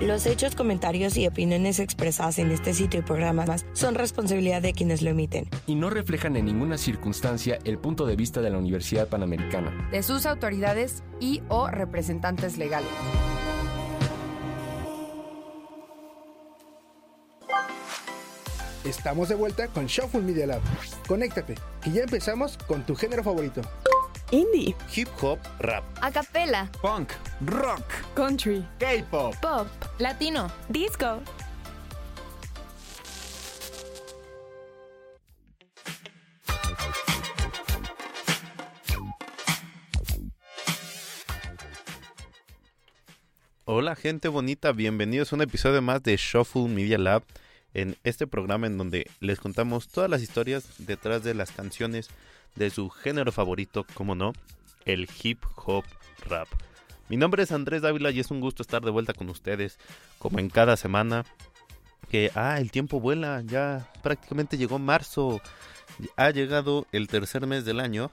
Los hechos, comentarios y opiniones expresadas en este sitio y programas son responsabilidad de quienes lo emiten. Y no reflejan en ninguna circunstancia el punto de vista de la Universidad Panamericana. De sus autoridades y o representantes legales. Estamos de vuelta con Shuffle Media Lab. Conéctate, que ya empezamos con tu género favorito. Indie, hip hop, rap, acapella, punk, rock, country, K-pop, pop, latino, disco. Hola gente bonita, bienvenidos a un episodio más de Shuffle Media Lab, en este programa en donde les contamos todas las historias detrás de las canciones de su género favorito, como no, el hip hop rap. Mi nombre es Andrés Dávila y es un gusto estar de vuelta con ustedes, como en cada semana. Que, ah, el tiempo vuela, ya prácticamente llegó marzo, ha llegado el tercer mes del año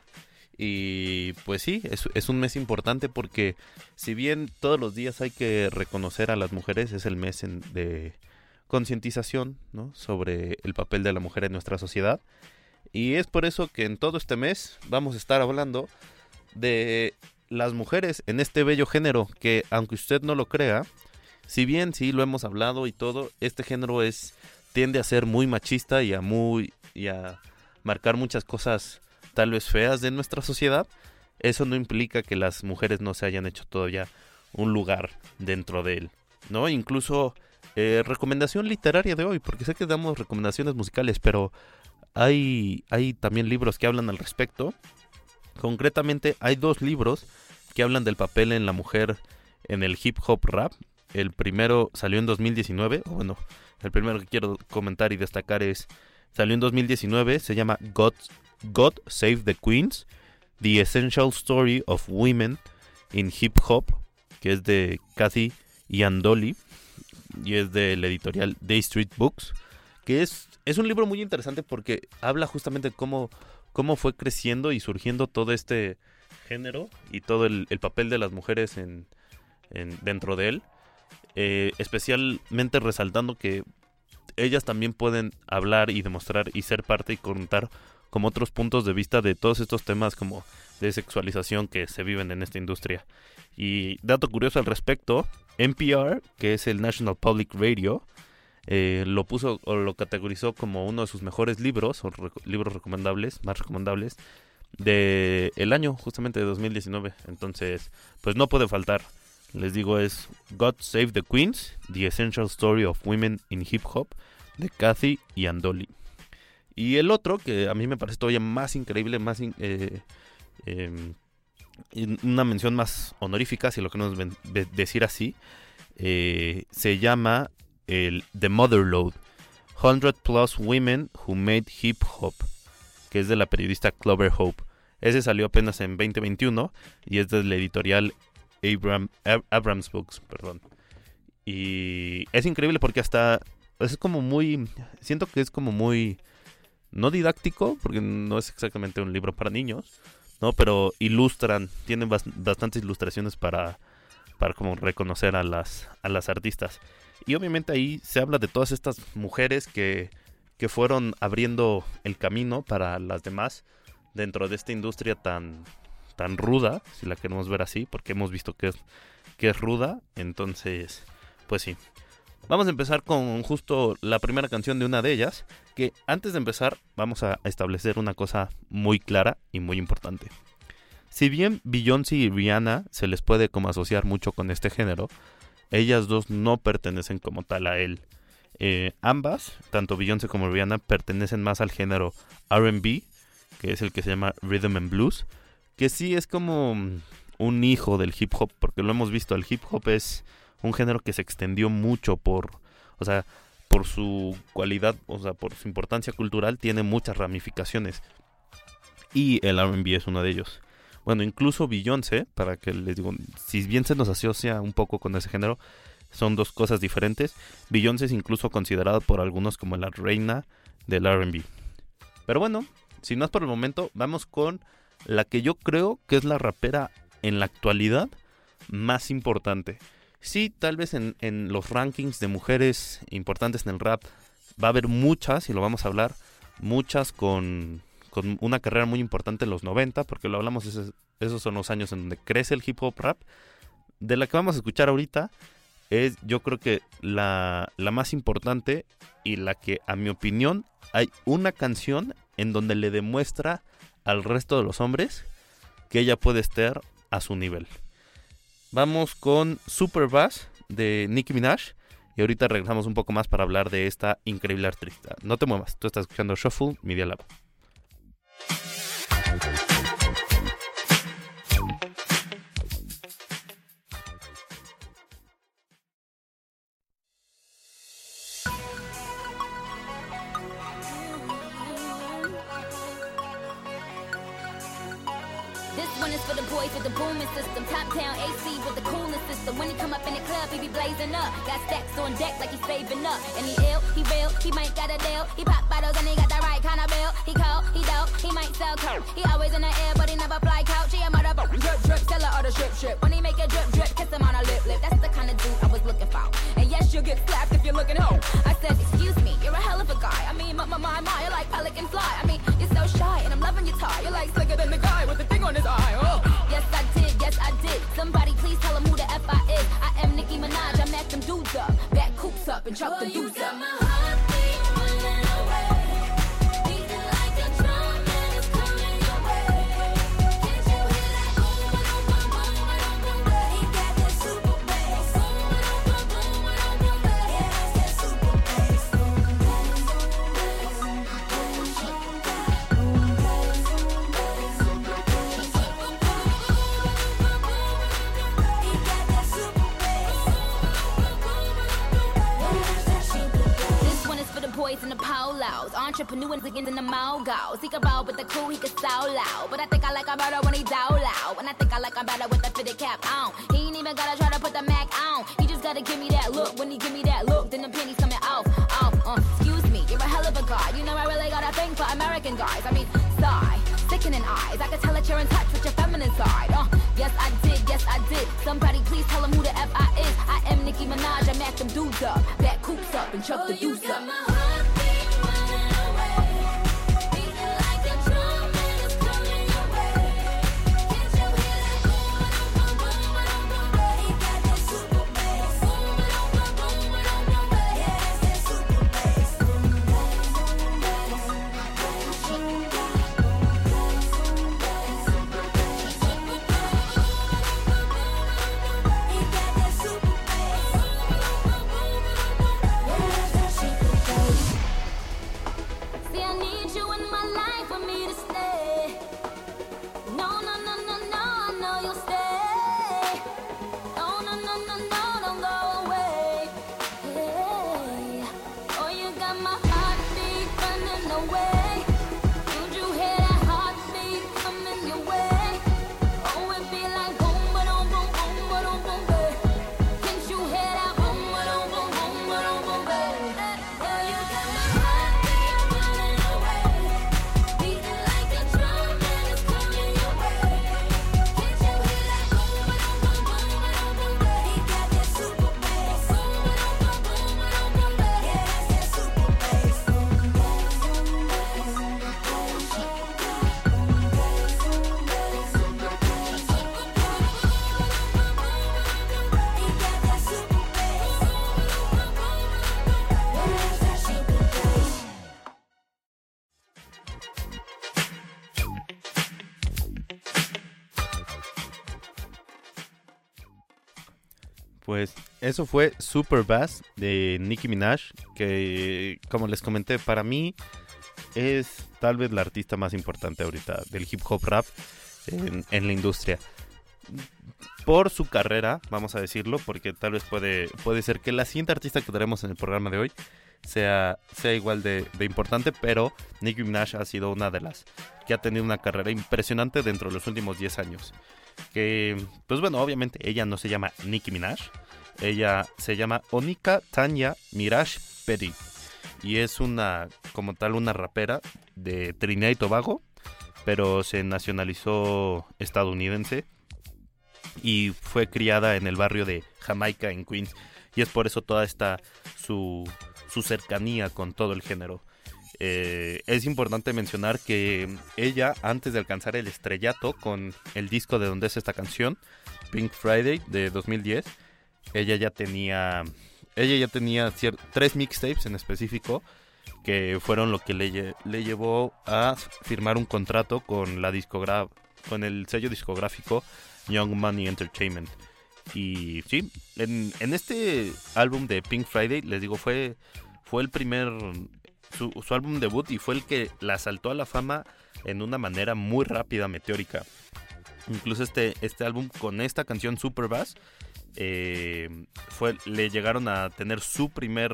y pues sí, es, es, un mes importante porque si bien todos los días hay que reconocer a las mujeres, es el mes de concientización ¿no? sobre el papel de la mujer en nuestra sociedad. Y es por eso que en todo este mes vamos a estar hablando de las mujeres en este bello género que aunque usted no lo crea, si bien sí lo hemos hablado y todo, este género es tiende a ser muy machista y a muy y a marcar muchas cosas tal vez feas de nuestra sociedad, eso no implica que las mujeres no se hayan hecho todavía un lugar dentro de él, ¿no? Incluso eh, recomendación literaria de hoy, porque sé que damos recomendaciones musicales, pero hay, hay también libros que hablan al respecto. Concretamente hay dos libros que hablan del papel en la mujer en el hip hop rap. El primero salió en 2019, o bueno, el primero que quiero comentar y destacar es, salió en 2019, se llama God God Save the Queens, The Essential Story of Women in Hip Hop, que es de Kathy Yandoli y es del editorial Day Street Books, que es, es un libro muy interesante porque habla justamente cómo, cómo fue creciendo y surgiendo todo este género. y todo el, el papel de las mujeres en, en dentro de él, eh, especialmente resaltando que ellas también pueden hablar y demostrar y ser parte y contar como otros puntos de vista de todos estos temas como de sexualización que se viven en esta industria. Y dato curioso al respecto, NPR, que es el National Public Radio, eh, lo puso o lo categorizó como uno de sus mejores libros o libros recomendables, más recomendables de el año justamente de 2019. Entonces, pues no puede faltar. Les digo es God Save the Queens, The Essential Story of Women in Hip Hop de Kathy y Andoli. Y el otro, que a mí me parece todavía más increíble, más eh, eh, una mención más honorífica, si lo queremos decir así, eh, se llama el The Motherload, 100 Plus Women Who Made Hip Hop, que es de la periodista Clover Hope. Ese salió apenas en 2021 y es del editorial Abram, Abrams Books, perdón. Y es increíble porque hasta es como muy, siento que es como muy no didáctico, porque no es exactamente un libro para niños, ¿no? Pero ilustran, tienen bastantes ilustraciones para, para como reconocer a las, a las artistas. Y obviamente ahí se habla de todas estas mujeres que, que fueron abriendo el camino para las demás dentro de esta industria tan, tan ruda, si la queremos ver así, porque hemos visto que es, que es ruda. Entonces, pues sí. Vamos a empezar con justo la primera canción de una de ellas, que antes de empezar vamos a establecer una cosa muy clara y muy importante. Si bien Beyoncé y Rihanna se les puede como asociar mucho con este género, ellas dos no pertenecen como tal a él. Eh, ambas, tanto Beyoncé como Rihanna, pertenecen más al género RB, que es el que se llama Rhythm and Blues, que sí es como un hijo del hip hop, porque lo hemos visto, el hip hop es un género que se extendió mucho por, o sea, por su cualidad, o sea, por su importancia cultural, tiene muchas ramificaciones. Y el RB es uno de ellos. bueno, incluso Beyoncé, para que les digo, si bien se nos asocia un poco con ese género, son dos cosas diferentes. Beyoncé es incluso considerada por algunos como la reina del RB. Pero bueno, sin más por el momento, vamos con la que yo creo que es la rapera en la actualidad más importante. Sí, tal vez en, en los rankings de mujeres importantes en el rap va a haber muchas, y lo vamos a hablar, muchas con, con una carrera muy importante en los 90, porque lo hablamos, esos, esos son los años en donde crece el hip hop rap. De la que vamos a escuchar ahorita es yo creo que la, la más importante y la que a mi opinión hay una canción en donde le demuestra al resto de los hombres que ella puede estar a su nivel. Vamos con Super Bass de Nicki Minaj. Y ahorita regresamos un poco más para hablar de esta increíble artista. No te muevas, tú estás escuchando Shuffle Media Lab. The mogos. He can roll with the crew, he can so loud. But I think I like him better when he down loud. And I think I like him better with the fitted cap on. He ain't even gotta try to put the Mac on. He just gotta give me that look. When he give me that look, then the pennies coming off. Off. Uh, excuse me, you're a hell of a guy. You know I really got a thing for American guys. I mean, sigh, sickening eyes. I can tell that you're in touch with your feminine side. Uh, yes I did, yes I did. Somebody please tell him who the F I is. I am Nicki Minaj. I met them dudes up, back coops up and chuck the deuce up. Away. Eso fue Super Bass de Nicki Minaj, que como les comenté, para mí es tal vez la artista más importante ahorita del hip hop rap en, la industria. Por su carrera, vamos a decirlo, porque tal vez puede, puede ser que la siguiente artista que tenemos en el programa de hoy sea, sea igual de, de importante, pero Nicki Minaj ha sido una de las que ha tenido una carrera impresionante dentro de los últimos 10 años. Que, pues bueno, obviamente ella no se llama Nicki Minaj, ella se llama Onika Tanya Mirage Petty y es una, como tal, una rapera de Trinidad y Tobago, pero se nacionalizó estadounidense y fue criada en el barrio de Jamaica en Queens y es por eso toda esta su, su cercanía con todo el género. Eh, es importante mencionar que ella, antes de alcanzar el estrellato con el disco de donde es esta canción, Pink Friday de 2010, ella ya tenía, ella ya tenía tres mixtapes en específico que fueron lo que le, le llevó a firmar un contrato con la con el sello discográfico Young Money Entertainment. Y sí, en, en, este álbum de Pink Friday, les digo, fue, fue el primer, su, su, álbum debut y fue el que la saltó a la fama en una manera muy rápida, meteórica. Incluso este, este álbum con esta canción Super Bass, eh, fue, le llegaron a tener su primer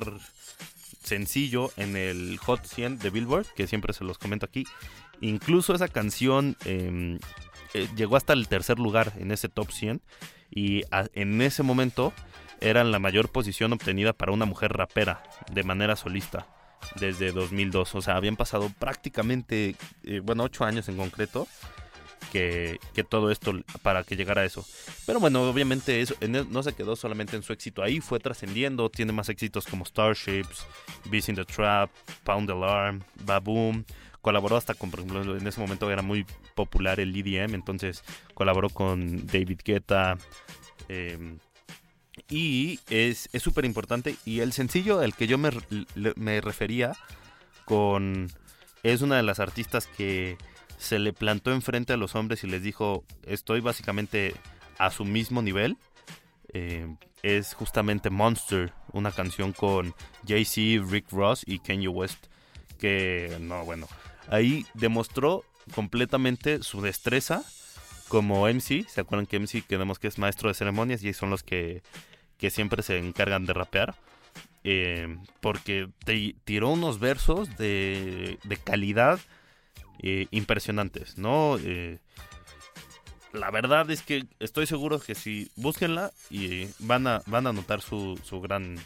sencillo en el Hot 100 de Billboard, que siempre se los comento aquí. Incluso esa canción eh, eh, llegó hasta el tercer lugar en ese top 100 y en ese momento era la mayor posición obtenida para una mujer rapera de manera solista desde 2002. O sea, habían pasado prácticamente, eh, bueno, 8 años en concreto que, todo esto para que llegara a eso. Pero bueno, obviamente eso no se quedó solamente en su éxito ahí, fue trascendiendo, tiene más éxitos como Starships, Beast in the Trap, Pound Alarm, Baboom. Colaboró hasta con, por ejemplo, en ese momento era muy popular el EDM, entonces colaboró con David Guetta. Eh, y es súper importante. Y el sencillo al que yo me, me refería con... Es una de las artistas que se le plantó enfrente a los hombres y les dijo, estoy básicamente a su mismo nivel. Eh, es justamente Monster, una canción con Jay-Z, Rick Ross y Kanye West. Que, no, bueno, ahí demostró completamente su destreza como MC. ¿Se acuerdan que MC que es maestro de ceremonias y son los que, que siempre se encargan de rapear? Eh, porque te tiró unos versos de, de calidad eh, impresionantes, ¿no? Eh, la verdad es que estoy seguro que si búsquenla y van a van a notar su, su gran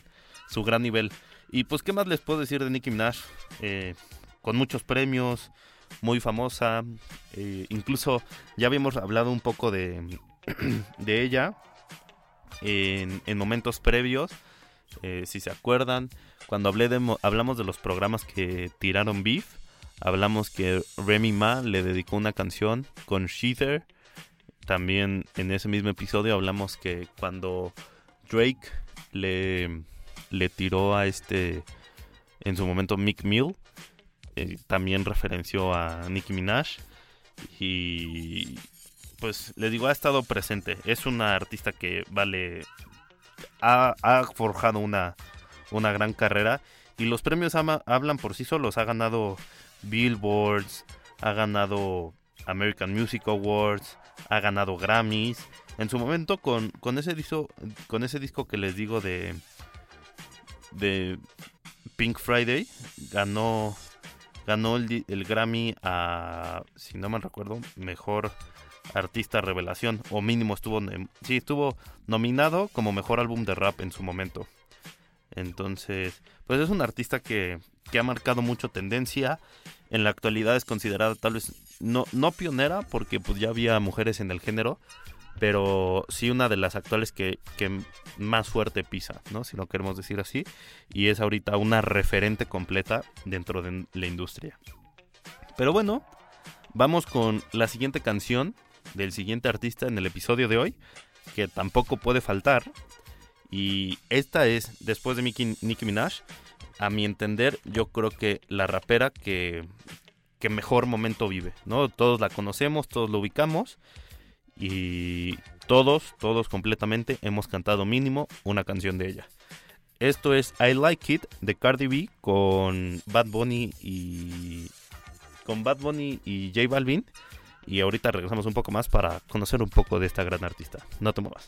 su gran nivel. Y pues qué más les puedo decir de Nicki Minaj, eh, con muchos premios, muy famosa, eh, incluso ya habíamos hablado un poco de de ella en, en momentos previos, eh, si se acuerdan, cuando hablé de, hablamos de los programas que tiraron Beef Hablamos que Remy Ma le dedicó una canción con Sheether. También en ese mismo episodio hablamos que cuando Drake le, le tiró a este, en su momento, Mick Mill, eh, también referenció a Nicki Minaj. Y pues le digo, ha estado presente. Es una artista que vale, ha, forjado una, una gran carrera. Y los premios hablan por sí solos. Ha ganado Billboards, ha ganado American Music Awards, ha ganado Grammys. En su momento con, con ese disco con ese disco que les digo de de Pink Friday ganó ganó el, el Grammy a si no mal recuerdo mejor artista revelación o mínimo estuvo sí estuvo nominado como mejor álbum de rap en su momento entonces pues es un artista que, que ha marcado mucho tendencia en la actualidad es considerada tal vez no, no pionera porque pues ya había mujeres en el género, pero sí una de las actuales que, que, más fuerte pisa, ¿no? Si lo queremos decir así, y es ahorita una referente completa dentro de la industria. Pero bueno, vamos con la siguiente canción del siguiente artista en el episodio de hoy, que tampoco puede faltar, y esta es, después de Nicki Minaj, a mi entender, yo creo que la rapera que, que mejor momento vive, ¿no? Todos la conocemos, todos lo ubicamos y todos, todos completamente hemos cantado mínimo una canción de ella. Esto es I Like It de Cardi B con Bad Bunny y con Bad Bunny y J Balvin y ahorita regresamos un poco más para conocer un poco de esta gran artista. No te muevas.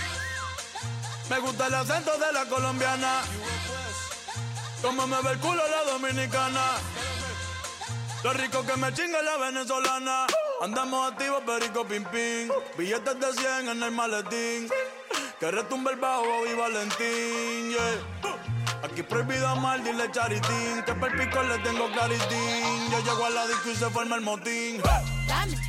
Me gusta el acento de la colombiana. Como me ve el culo la dominicana. Lo rico que me chinga la venezolana. Andamos activos, perico pim pim. Billetes de 100 en el maletín. Que retumbe el bajo y Valentín, yeah. Aquí prohibido amar, dile charitín. Que per pico le tengo claritín. Yo llego a la disco y se forma el motín. Diamond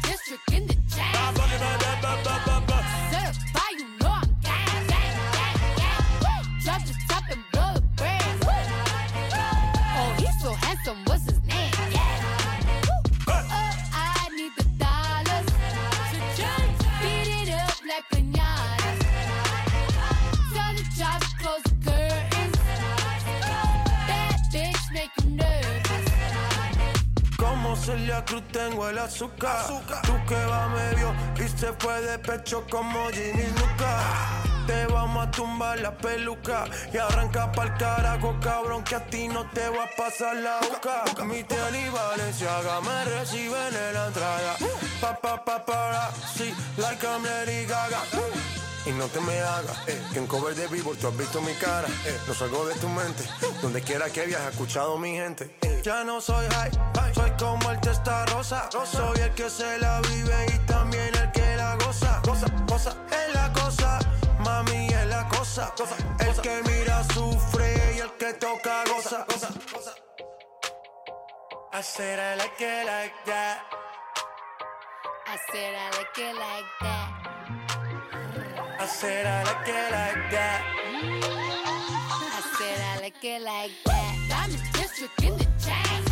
Celia Cruz tengo el azúcar. Tú que va medio y se fue de pecho como Ginny Luca. Te vamos a tumbar la peluca y arranca pa'l carajo, cabrón, que a ti no te va a pasar la boca. Mi tele y Valenciaga me reciben en la entrada. Pa, pa, pa, para, sí, like I'm Lady Gaga. Y no te me hagas, eh, que en cover de vivo tú has visto mi cara. Eh, no salgo de tu mente, donde quiera que viajes, escuchado mi gente. Eh, ya no soy high, soy como el testa rosa. Soy el que se la vive y también el que la goza. Cosa, cosa, es la cosa, mami es la cosa. El que mira sufre y el que toca goza. goza, goza. I said I like it like that. I said I like it like that. I said I like it like that. I said I like it like that. Diamond district in the chain.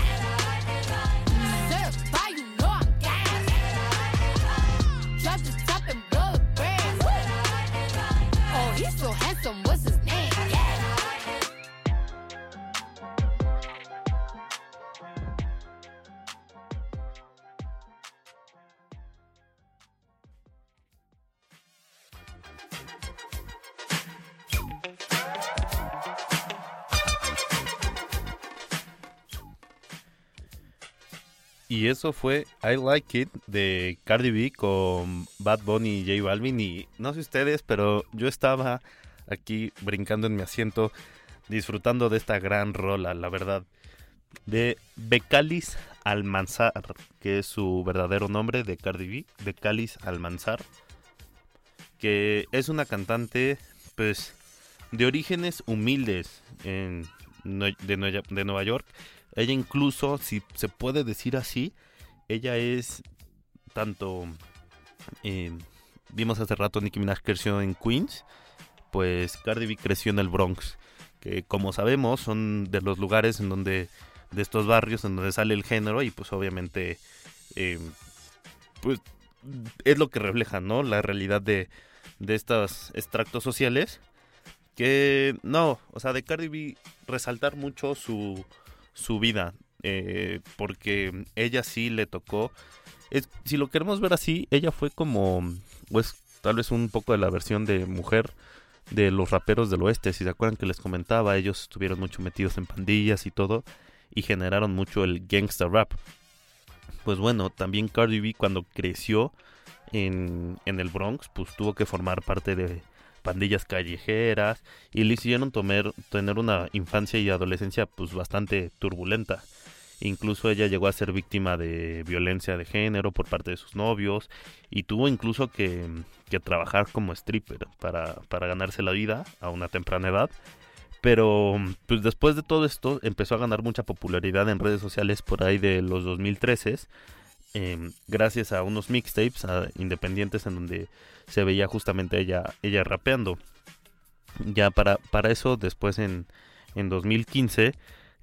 Y eso fue I Like It de Cardi B con Bad Bunny y J Balvin. Y no sé ustedes, pero yo estaba aquí brincando en mi asiento, disfrutando de esta gran rola, la verdad. De Becalis Almanzar, que es su verdadero nombre de Cardi B. Becalis Almanzar. Que es una cantante, pues, de orígenes humildes en, de, de Nueva York. Ella incluso, si se puede decir así, ella es tanto... eh, vimos hace rato Nicki Minaj creció en Queens, pues Cardi B creció en el Bronx, que como sabemos son de los lugares en donde, de estos barrios en donde sale el género y pues obviamente, eh, pues es lo que refleja, ¿no? La realidad de, de estos extractos sociales que no, o sea, de Cardi B resaltar mucho su, su vida, eh, porque ella sí le tocó, si lo queremos ver así, ella fue como, pues tal vez un poco de la versión de mujer de los raperos del oeste, si se acuerdan que les comentaba, ellos estuvieron mucho metidos en pandillas y todo, y generaron mucho el gangsta rap. Pues bueno, también Cardi B cuando creció en, en el Bronx, pues tuvo que formar parte de pandillas callejeras y le hicieron tener una infancia y adolescencia pues bastante turbulenta. Incluso ella llegó a ser víctima de violencia de género por parte de sus novios y tuvo incluso que, trabajar como stripper para, para ganarse la vida a una temprana edad. Pero pues después de todo esto empezó a ganar mucha popularidad en redes sociales por ahí de los 2013 eh, gracias a unos mixtapes independientes en donde se veía justamente ella, ella rapeando. Ya para, para eso, después en, en 2015,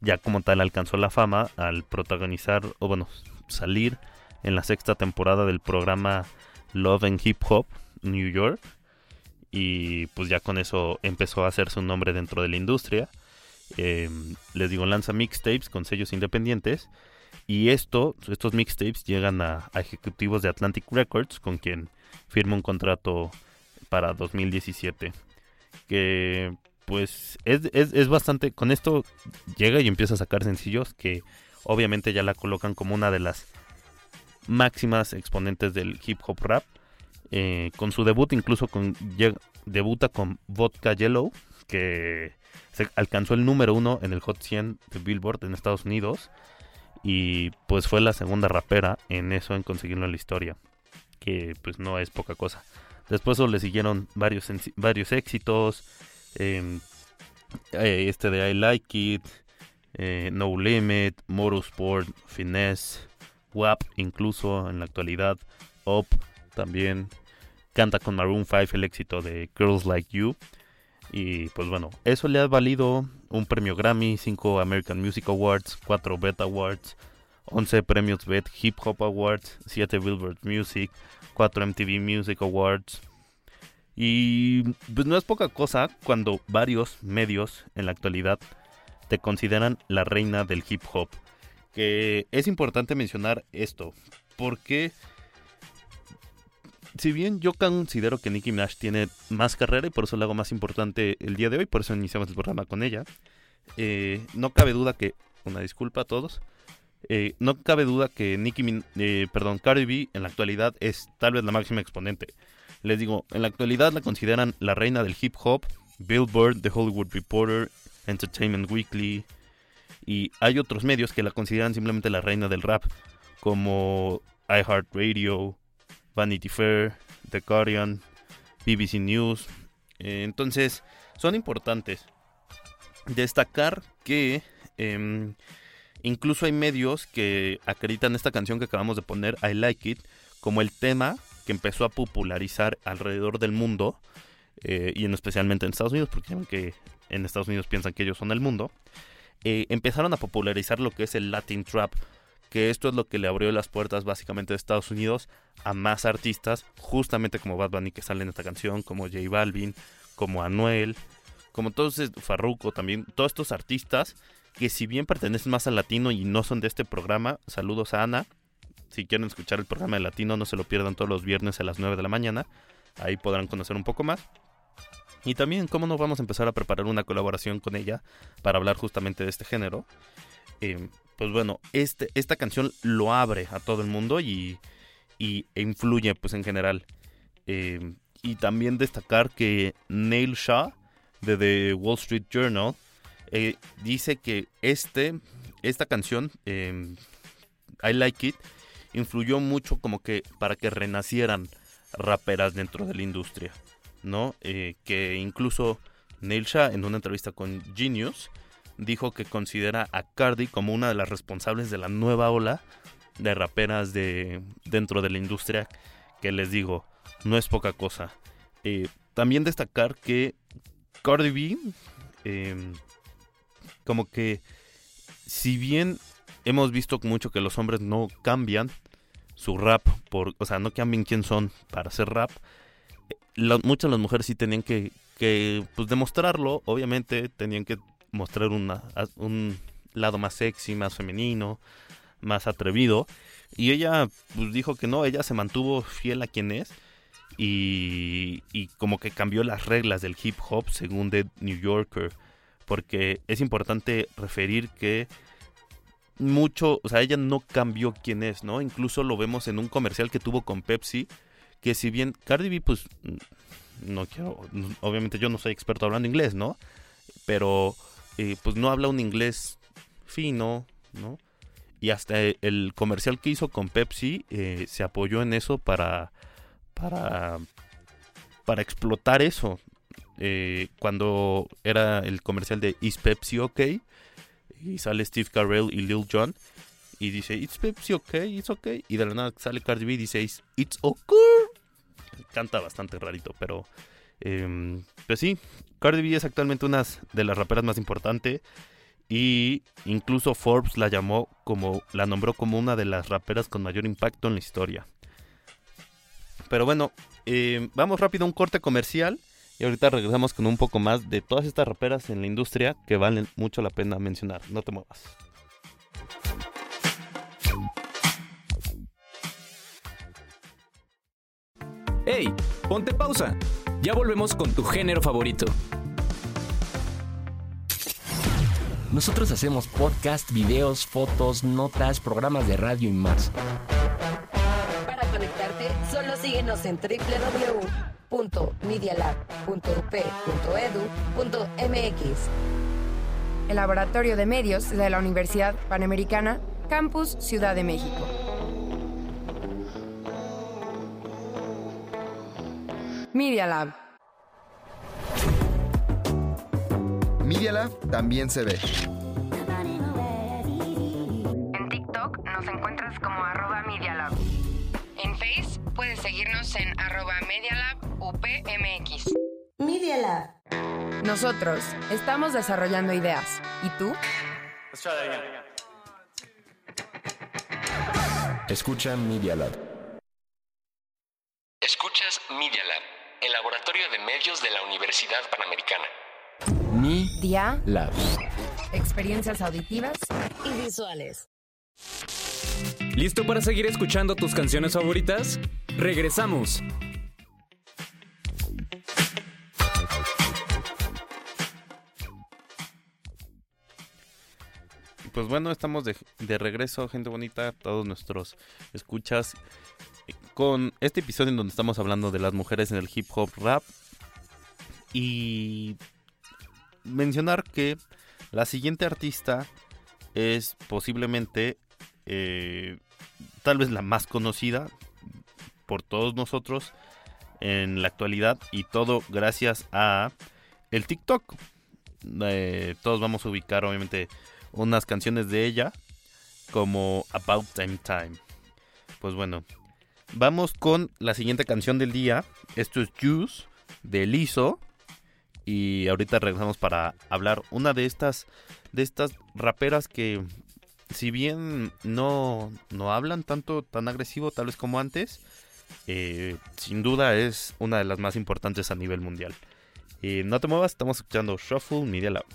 ya como tal alcanzó la fama al protagonizar, o bueno, salir en la sexta temporada del programa Love and Hip Hop New York. Y pues ya con eso empezó a hacer su nombre dentro de la industria. Em, les digo, lanza mixtapes con sellos independientes. Y esto, estos mixtapes llegan a, ejecutivos de Atlantic Records, con quien firma un contrato para 2017. Que pues es, es, es, bastante... Con esto llega y empieza a sacar sencillos que obviamente ya la colocan como una de las máximas exponentes del hip hop rap. Eh, con su debut incluso con debuta con Vodka Yellow, que se alcanzó el número uno en el Hot 100 de Billboard en Estados Unidos. Y pues fue la segunda rapera en eso, en conseguirlo en la historia que pues no es poca cosa. Después le siguieron varios, varios éxitos, em, eh, este de I Like It, eh, No Limit, Motorsport, Finesse, WAP incluso en la actualidad, Up también, canta con Maroon 5 el éxito de Girls Like You. Y pues bueno, eso le ha valido un premio Grammy, 5 American Music Awards, 4 Beta Awards, 11 premios BET Hip Hop Awards, 7 Billboard Music, 4 MTV Music Awards. Y pues no es poca cosa cuando varios medios en la actualidad te consideran la reina del hip hop. Que es importante mencionar esto, porque si bien yo considero que Nicki Minaj tiene más carrera y por eso lo hago más importante el día de hoy, por eso iniciamos el programa con ella, eh, no cabe duda que, una disculpa a todos, eh, no cabe duda que Nicki, eh, perdón, Cardi B en la actualidad es tal vez la máxima exponente. Les digo, en la actualidad la consideran la reina del hip hop, Billboard, The Hollywood Reporter, Entertainment Weekly, y hay otros medios que la consideran simplemente la reina del rap, como iHeartRadio, Vanity Fair, The Guardian, BBC News. Eh, entonces, son importantes. Destacar que em, Incluso hay medios que acreditan esta canción que acabamos de poner, I Like It, como el tema que empezó a popularizar alrededor del mundo, eh, y en especialmente en Estados Unidos, porque que en Estados Unidos piensan que ellos son el mundo, eh, empezaron a popularizar lo que es el Latin Trap, que esto es lo que le abrió las puertas básicamente de Estados Unidos a más artistas, justamente como Bad Bunny que sale en esta canción, como J Balvin, como Anuel, como todos, Farruko también, todos estos artistas que si bien pertenecen más al latino y no son de este programa, saludos a Ana. Si quieren escuchar el programa de latino, no se lo pierdan todos los viernes a las 9 de la mañana. Ahí podrán conocer un poco más. Y también, cómo no vamos a empezar a preparar una colaboración con ella para hablar justamente de este género. Eh, pues bueno, este, esta canción lo abre a todo el mundo y, y e influye pues en general. Eh, y también destacar que Neil Shaw de The Wall Street Journal eh, dice que este, esta canción, em, I Like It, influyó mucho como que para que renacieran raperas dentro de la industria, ¿no? Eh, que incluso Neil en una entrevista con Genius dijo que considera a Cardi como una de las responsables de la nueva ola de raperas de dentro de la industria que les digo no es poca cosa eh, también destacar que Cardi B em, como que si bien hemos visto mucho que los hombres no cambian su rap, por, o sea, no cambian quién son para hacer rap, muchas de las mujeres sí tenían que pues demostrarlo, obviamente tenían que mostrar un lado más sexy, más femenino, más atrevido. Y ella pues, dijo que no, ella se mantuvo fiel a quien es. Y, y como que cambió las reglas del hip hop según The New Yorker. Porque es importante referir que mucho, o sea, ella no cambió quién es, ¿no? Incluso lo vemos en un comercial que tuvo con Pepsi, que si bien Cardi B, pues, no quiero, obviamente yo no soy experto hablando inglés, ¿no? Pero, eh, pues no habla un inglés fino, ¿no? Y hasta el comercial que hizo con Pepsi eh, se apoyó en eso para, para, para explotar eso. Eh, cuando era el comercial de Is Pepsi OK? Y sale Steve Carell y Lil Jon. Y dice, It's Pepsi OK, it's OK. Y de la nada sale Cardi B y dice, It's OK. Canta bastante rarito, pero... Eh, pues sí, Cardi B es actualmente una de las raperas más importantes y incluso Forbes la llamó como la nombró como una de las raperas con mayor impacto en la historia. Pero bueno, eh, vamos rápido a un corte comercial y ahorita regresamos con un poco más de todas estas raperas en la industria que valen mucho la pena mencionar. No te muevas. ¡Hey! Ponte pausa. Ya volvemos con tu género favorito. Nosotros hacemos podcast, videos, fotos, notas, programas de radio y más. Para conectarte, solo síguenos en www.medialab.up.edu.mx. El Laboratorio de Medios de la Universidad Panamericana, Campus Ciudad de México. Media Lab. Media Lab también se ve. En TikTok nos encuentras como arroba Media Lab. En Face puedes seguirnos en arroba Media Lab UPMX. Media Lab. Nosotros estamos desarrollando ideas. ¿Y tú? Escucha Media Lab. Escuchas Media Lab, el laboratorio de medios de la Universidad Panamericana. Media Lab. Experiencias auditivas Y visuales. ¿Listo para seguir escuchando tus canciones favoritas? Regresamos. Pues bueno, estamos de, de regreso, gente bonita, todos nuestros escuchas, con este episodio en donde estamos hablando de las mujeres en el hip hop rap. Y mencionar que la siguiente artista es posiblemente eh, tal vez la más conocida por todos nosotros en la actualidad y todo gracias a el TikTok. Eh, todos vamos a ubicar obviamente unas canciones de ella como About Time Time. Pues bueno, vamos con la siguiente canción del día. Esto es Juice de Lizzo. Y ahorita regresamos para hablar una de estas de estas raperas que si bien no, no hablan tanto tan agresivo tal vez como antes, eh, sin duda es una de las más importantes a nivel mundial. Y no te muevas, estamos escuchando Shuffle Media Lab.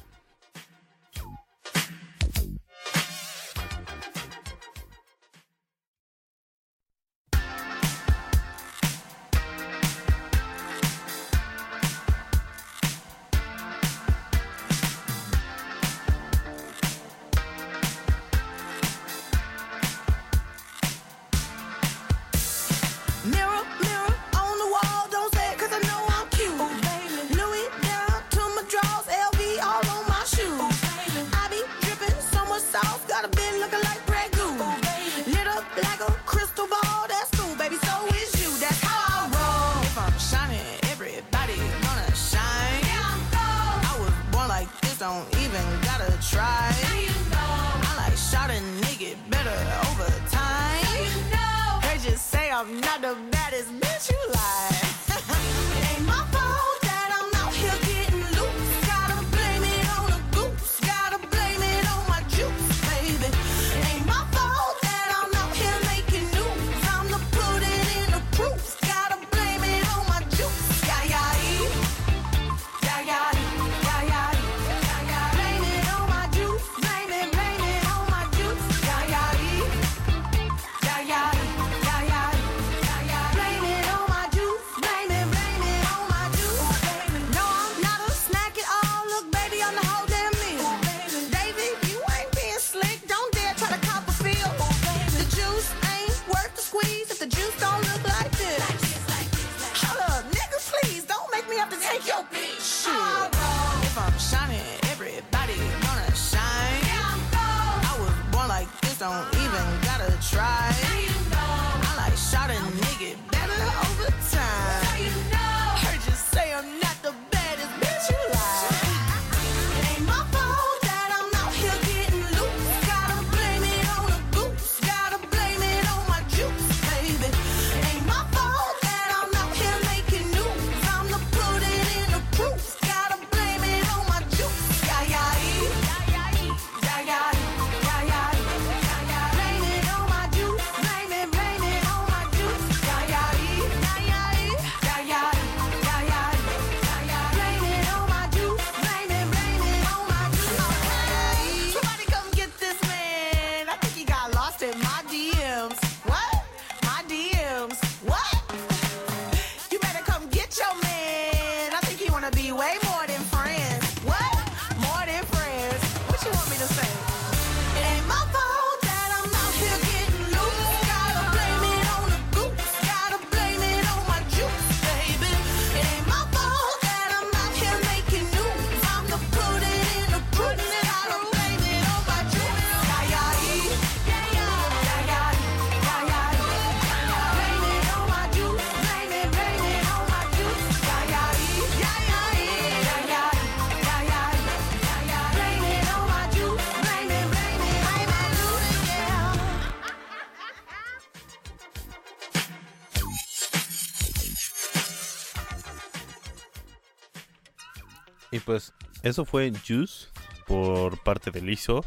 Eso fue Juice por parte de Lizzo,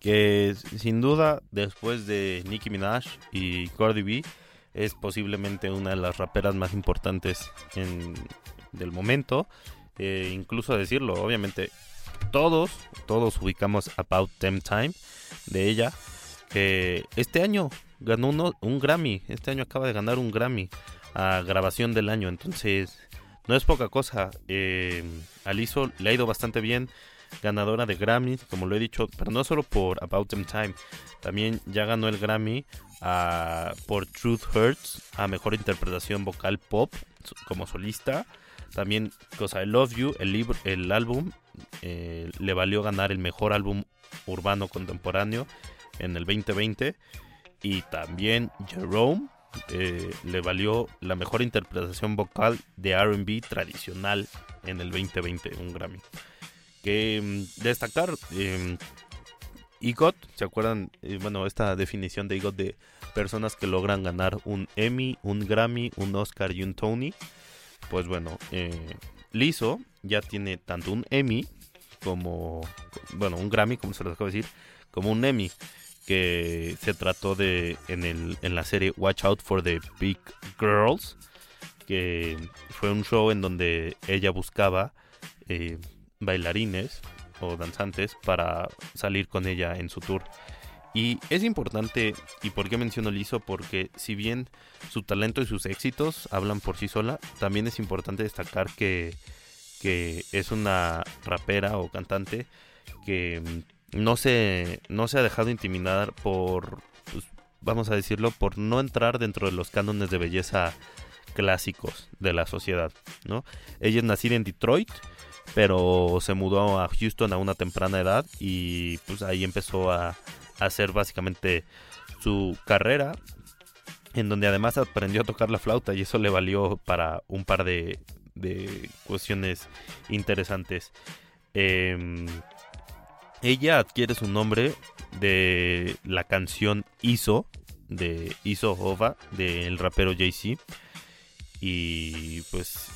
que sin duda después de Nicki Minaj y Cardi B es posiblemente una de las raperas más importantes en, del momento. Eh, incluso decirlo, obviamente todos, todos ubicamos About Them Time de ella, que este año ganó uno- un Grammy, este año acaba de ganar un Grammy a grabación del año, entonces no es poca cosa. Eh, a Lizzo le ha ido bastante bien, ganadora de Grammys, como lo he dicho, pero no solo por About Time, también ya ganó el Grammy a- por Truth Hurts a mejor interpretación vocal pop como solista. También Cosa I Love You, el, libro, el álbum, eh, le valió ganar el mejor álbum urbano contemporáneo en el 2020. Y también Jerome eh, le valió la mejor interpretación vocal de RB tradicional en el 2020, un Grammy. Que mm, destacar, eh, EGOT, ¿se acuerdan? Eh, bueno, esta definición de EGOT de personas que logran ganar un Emmy, un Grammy, un Oscar y un Tony. Pues bueno, eh, ya tiene tanto un Emmy como, bueno, un Grammy, como se los acabo de decir, como un Emmy que se trató de en, el, en la serie Watch Out for the Big Girls, que fue un show en donde ella buscaba eh, bailarines o danzantes para salir con ella en su tour. Y es importante, y por qué menciono Lizzo, porque si bien su talento y sus éxitos hablan por sí sola, también es importante destacar que, que es una rapera o cantante que mm, no se, no se ha dejado intimidar por, pues, vamos a decirlo, por no entrar dentro de los cánones de belleza clásicos de la sociedad, ¿no? Ella es nacida en Detroit, pero se mudó a Houston a una temprana edad y pues ahí empezó a, hacer básicamente su carrera en donde además aprendió a tocar la flauta y eso le valió para un par de, de cuestiones interesantes. Em, ella adquiere su nombre de la canción ISO, de ISO Hova, del rapero Jay-Z. Y pues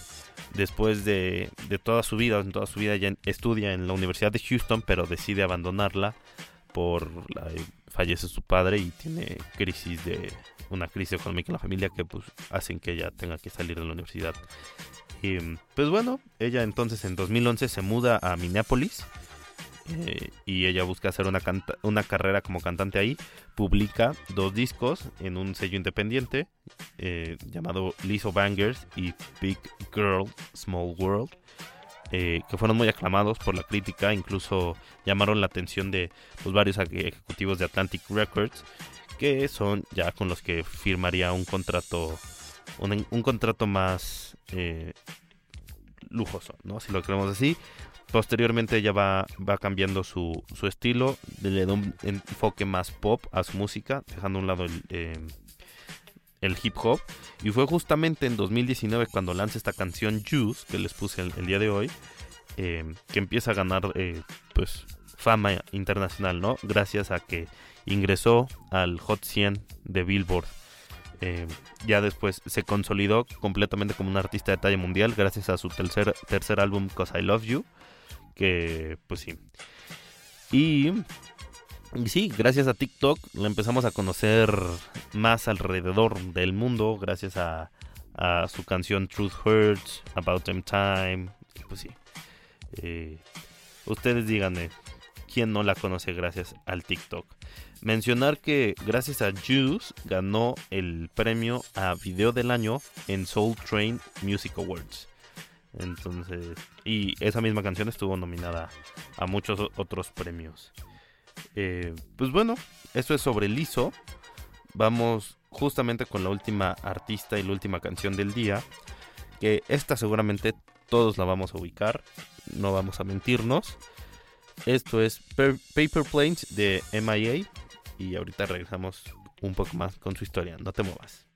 después de, de toda su vida, en toda su vida estudia en la Universidad de Houston, pero decide abandonarla por la, fallece su padre y tiene crisis de una crisis económica en la familia que pues hacen que ella tenga que salir de la universidad. Y, pues bueno, ella entonces en 2011 se muda a Minneapolis eh, y ella busca hacer una, canta- una carrera como cantante ahí. Publica dos discos en un sello independiente eh, llamado Lizzo Bangers y Big Girl Small World. eh, que fueron muy aclamados por la crítica, incluso llamaron la atención de pues, varios eje- ejecutivos de Atlantic Records, que son ya con los que firmaría un contrato, un, un contrato más eh, lujoso, ¿no? Si lo creemos así. Posteriormente ella va, va cambiando su, su estilo, le da un enfoque más pop a su música, dejando a un lado el, eh, el hip hop. Y fue justamente en 2019 cuando lanza esta canción Juice, que les puse el, día de hoy, eh, que empieza a ganar eh, pues fama internacional, ¿no? Gracias a que ingresó al Hot 100 de Billboard. Eh, ya después se consolidó completamente como un artista de talla mundial gracias a su tercer, tercer álbum Cause I Love You. Que pues sí. Y, sí, gracias a TikTok la empezamos a conocer más alrededor del mundo. Gracias a, a su canción Truth Hurts, About Them Time. y Pues sí. Eh, ustedes díganme, ¿quién no la conoce gracias al TikTok? Mencionar que gracias a Juice ganó el premio a video del año en Soul Train Music Awards. Entonces, y esa misma canción estuvo nominada a muchos otros premios. Eh, pues bueno, esto es sobre Lizo. Vamos justamente con la última artista y la última canción del día. Que esta seguramente todos la vamos a ubicar. No vamos a mentirnos. Esto es Per- Paper Planes de MIA. Y ahorita regresamos un poco más con su historia. No te muevas.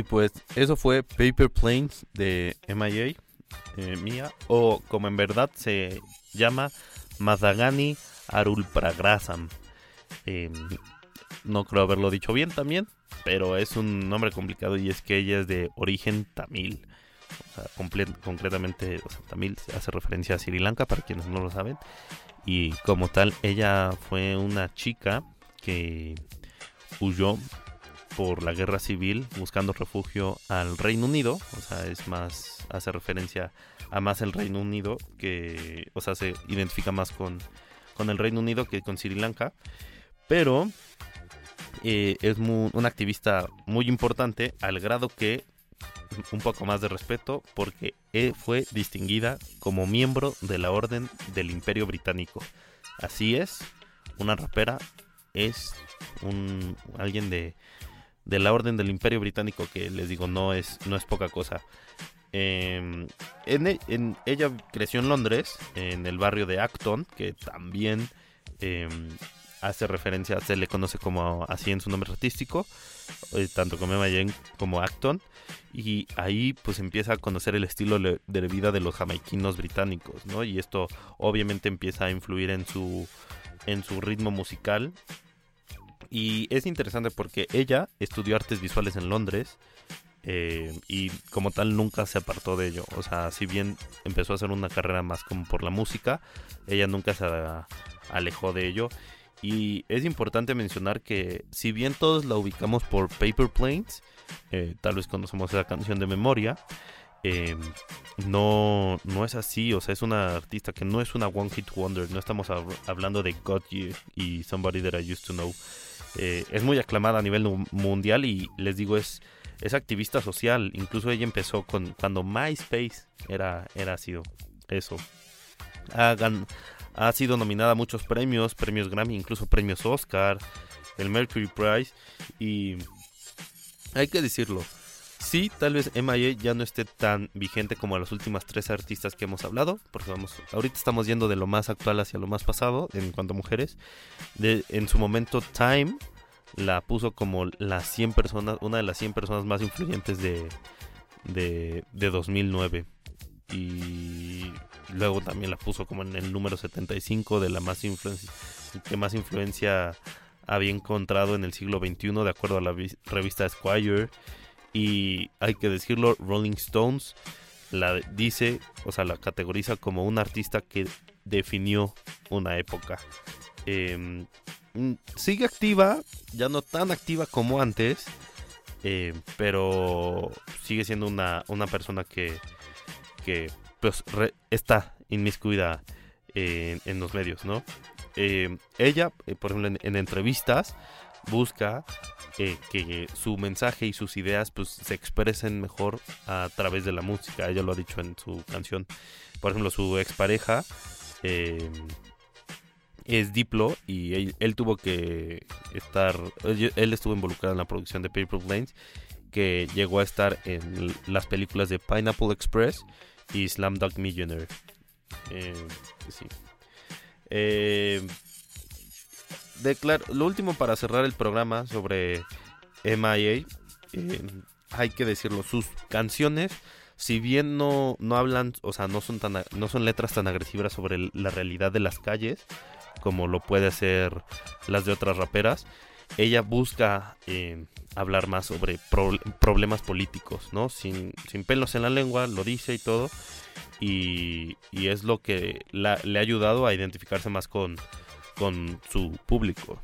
Y pues eso fue Paper Planes de MIA, eh, Mia, o como en verdad se llama Mazagani Arulpragrasam. Eh, no creo haberlo dicho bien también, pero es un nombre complicado y es que ella es de origen tamil. Concretamente, o sea, tamil hace referencia a Sri Lanka para quienes no lo saben. Y como tal, ella fue una chica que huyó por la guerra civil buscando refugio al Reino Unido. O sea, es más, hace referencia a más el Reino Unido que, o sea, se identifica más con, con el Reino Unido que con Sri Lanka. Pero eh, es mu- una activista muy importante al grado que un poco más de respeto porque eh, fue distinguida como miembro de la Orden del Imperio Británico. Así es, una rapera es un alguien de, de la Orden del Imperio Británico que les digo no es no es poca cosa. En, e- ella creció en Londres, en el barrio de Acton, que también eh, hace referencia, se le conoce como así en su nombre artístico, eh, tanto como Emma como Acton. Y ahí pues empieza a conocer el estilo de vida de los jamaiquinos británicos, ¿no? Y esto obviamente empieza a influir en su, en su ritmo musical. Y es interesante porque ella estudió artes visuales en Londres eh, y como tal nunca se apartó de ello. O sea, si bien empezó a hacer una carrera más como por la música, ella nunca se alejó de ello. Y es importante mencionar que si bien todos la ubicamos por Paper Planes, eh, tal vez conocemos esa canción de memoria, eh, no, no es así, o sea, es una artista que no es una One Hit Wonder, no estamos hab- hablando de Got You y Somebody That I Used to Know. Eh, es muy aclamada a nivel mundial y les digo, es, es activista social, incluso ella empezó con cuando MySpace era, era eso. Ha, gan- ha sido nominada a muchos premios, premios Grammy, incluso premios Oscar, el Mercury Prize y hay que decirlo. Sí, tal vez MIA ya no esté tan vigente como las últimas tres artistas que hemos hablado, porque vamos, ahorita estamos yendo de lo más actual hacia lo más pasado en cuanto a mujeres. En su momento Time la puso como las 100 personas, una de las 100 personas más influyentes de, de, de 2009. Y luego también la puso como en el número 75 de la más influencia, que más influencia había encontrado en el siglo XXI de acuerdo a la vi- revista Esquire. Y hay que decirlo, Rolling Stones la dice, o sea, la categoriza como un artista que definió una época. Eh, mm, sigue activa, ya no tan activa como antes, eh, pero sigue siendo una, una persona que, que pues, está inmiscuida en, los medios, ¿no? Eh, ella, eh, por ejemplo, en entrevistas, busca que su mensaje y sus ideas pues se expresen mejor a través de la música. Ella lo ha dicho en su canción. Por ejemplo, su expareja eh, es Diplo y él, tuvo que estar, él, estuvo involucrado en la producción de Paper Planes, que llegó a estar en las películas de Pineapple Express y Slamdog Millionaire. Eh, sí. Eh, declar- lo último para cerrar el programa sobre MIA, eh, hay que decirlo, sus canciones, si bien no, no hablan, o sea, no son, tan, no son letras tan agresivas sobre la realidad de las calles, como lo puede hacer las de otras raperas, ella busca eh, hablar más sobre pro- problemas políticos, ¿no? Sin, sin pelos en la lengua, lo dice y todo. Y, y es lo que le ha ayudado a identificarse más con, con su público.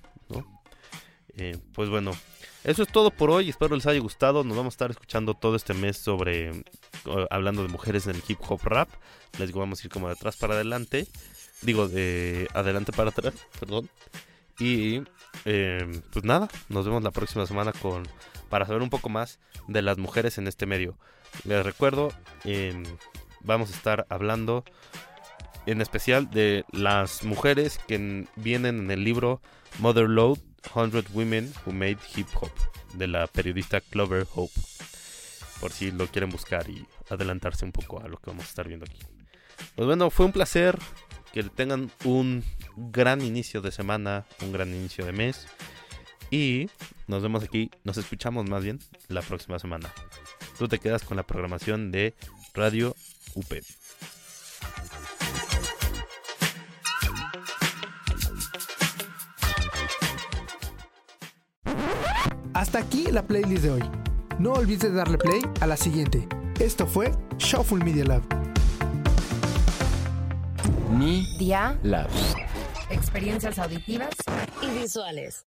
Eh, pues bueno, eso es todo por hoy. Espero les haya gustado. Nos vamos a estar escuchando todo este mes sobre hablando de mujeres en el hip hop rap. Les digo, vamos a ir como de atrás para adelante. Digo, de adelante para atrás, perdón. Y eh, pues nada, nos vemos la próxima semana con para saber un poco más de las mujeres en este medio. Les recuerdo, eh, vamos a estar hablando en especial de las mujeres que en- vienen en el libro Mother Load 100 Women Who Made Hip Hop de la periodista Clover Hope. Por si lo quieren buscar y adelantarse un poco a lo que vamos a estar viendo aquí. Pues bueno, fue un placer que tengan un gran inicio de semana, un gran inicio de mes. Y nos vemos aquí, nos escuchamos más bien la próxima semana. Tú te quedas con la programación de Radio UP. Hasta aquí la playlist de hoy. No olvides darle play a la siguiente. Esto fue Shuffle Media Lab. Mi Dia, Lab. experiencias auditivas Y visuales.